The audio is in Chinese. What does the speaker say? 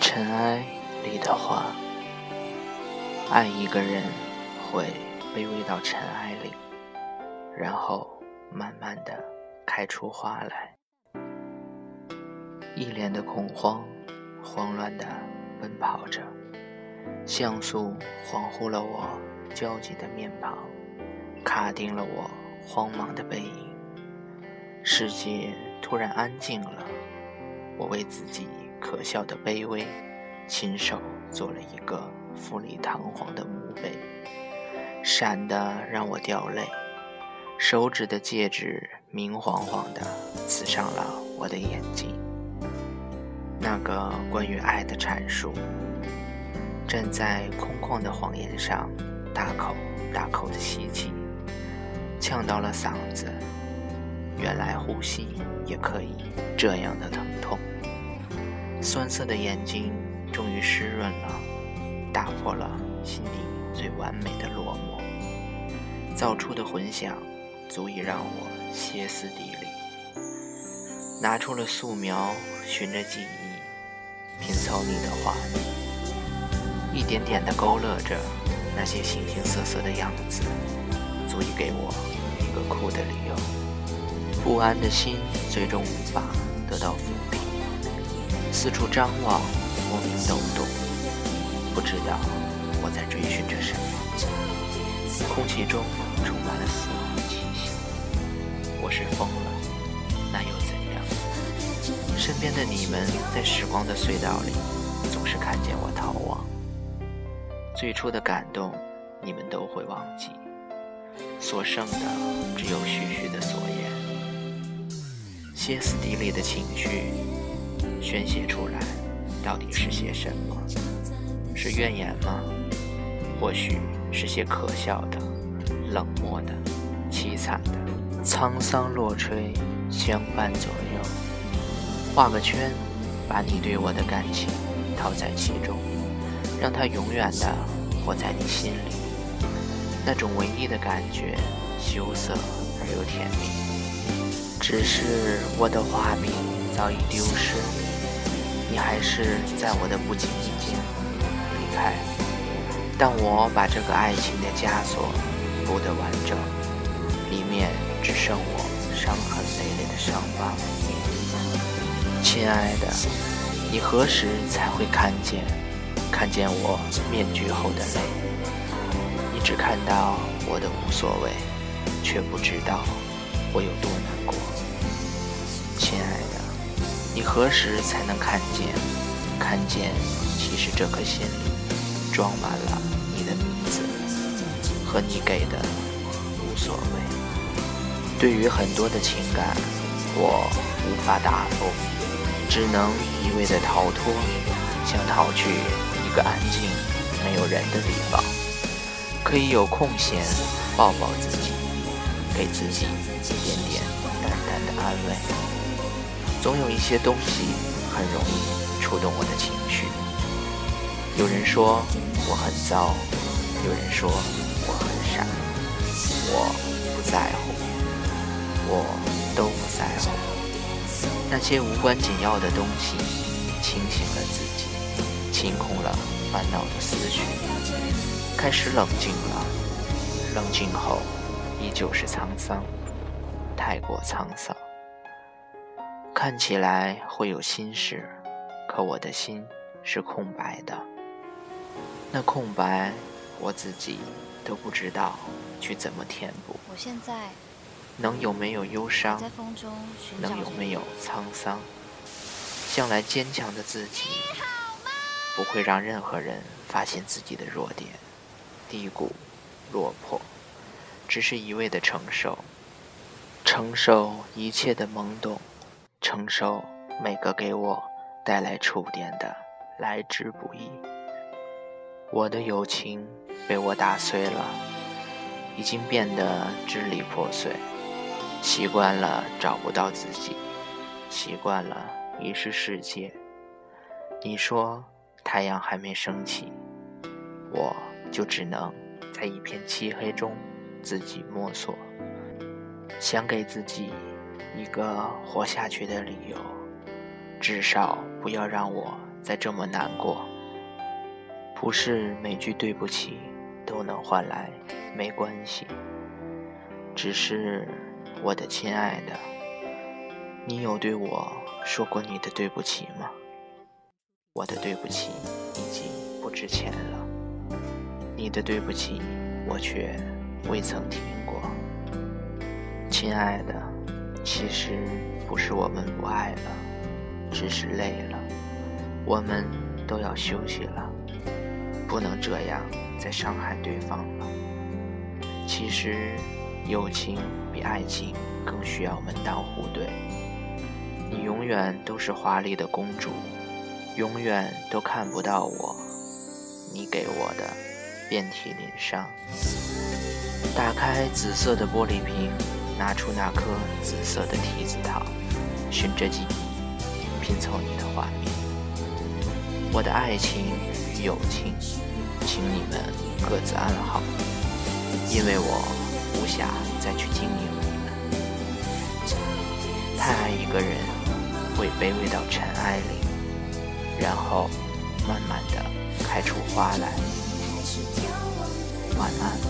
尘埃里的花，爱一个人会卑微到尘埃里，然后慢慢的开出花来。一脸的恐慌，慌乱的奔跑着，像素恍惚了我焦急的面庞，卡定了我慌忙的背影。世界突然安静了，我为自己。可笑的卑微，亲手做了一个富丽堂皇的墓碑，闪的让我掉泪。手指的戒指明晃晃的刺伤了我的眼睛。那个关于爱的阐述，站在空旷的谎言上，大口大口的吸气，呛到了嗓子。原来呼吸也可以这样的疼痛。酸涩的眼睛终于湿润了，打破了心底最完美的落寞，造出的混响足以让我歇斯底里。拿出了素描，循着记忆拼凑你的画面，一点点地勾勒着那些形形色色的样子，足以给我一个哭的理由。不安的心最终无法得到抚平。四处张望，莫名抖动，不知道我在追寻着什么。空气中充满了死亡的气息。我是疯了，那又怎样？身边的你们在时光的隧道里，总是看见我逃亡。最初的感动，你们都会忘记。所剩的只有徐徐的昨夜。歇斯底里的情绪。宣泄出来，到底是些什么？是怨言吗？或许是些可笑的、冷漠的、凄惨的。沧桑落吹，相伴左右。画个圈，把你对我的感情套在其中，让它永远的活在你心里。那种唯一的感觉，羞涩而又甜蜜。只是我的画笔早已丢失。你还是在我的不经意间离开，但我把这个爱情的枷锁补得完整，里面只剩我伤痕累累的伤疤。亲爱的，你何时才会看见，看见我面具后的泪？只看到我的无所谓，却不知道我有多难过。亲爱的。你何时才能看见？看见，其实这颗心里装满了你的名字和你给的无所谓。对于很多的情感，我无法答复，只能一味的逃脱，想逃去一个安静、没有人的地方，可以有空闲抱抱自己，给自己一点点淡淡的安慰。总有一些东西很容易触动我的情绪。有人说我很糟，有人说我很傻，我不在乎，我都不在乎。那些无关紧要的东西，清醒了自己，清空了烦恼的思绪，开始冷静了。冷静后，依旧是沧桑，太过沧桑。看起来会有心事，可我的心是空白的。那空白，我自己都不知道去怎么填补。我现在能有没有忧伤？能有没有沧桑？向来坚强的自己，不会让任何人发现自己的弱点、低谷、落魄，只是一味的承受，承受一切的懵懂。承受每个给我带来触电的来之不易。我的友情被我打碎了，已经变得支离破碎。习惯了找不到自己，习惯了遗失世界。你说太阳还没升起，我就只能在一片漆黑中自己摸索，想给自己一个活下去的理由，至少不要让我再这么难过。不是每句对不起都能换来没关系，只是我的亲爱的，你有对我说过你的对不起吗？我的对不起已经不值钱了，你的对不起我却未曾听过。亲爱的，其实不是我们不爱了，只是累了，我们都要休息了，不能这样再伤害对方了。其实，友情比爱情更需要门当户对，你永远都是华丽的公主。永远都看不到我，你给我的遍体鳞伤。打开紫色的玻璃瓶，拿出那颗紫色的提子糖，循着记忆拼凑你的画面。我的爱情与友情，请你们各自安好，因为我无暇再去经营你们。太爱一个人，会卑微到尘埃里。然后，慢慢的开出花来，晚安。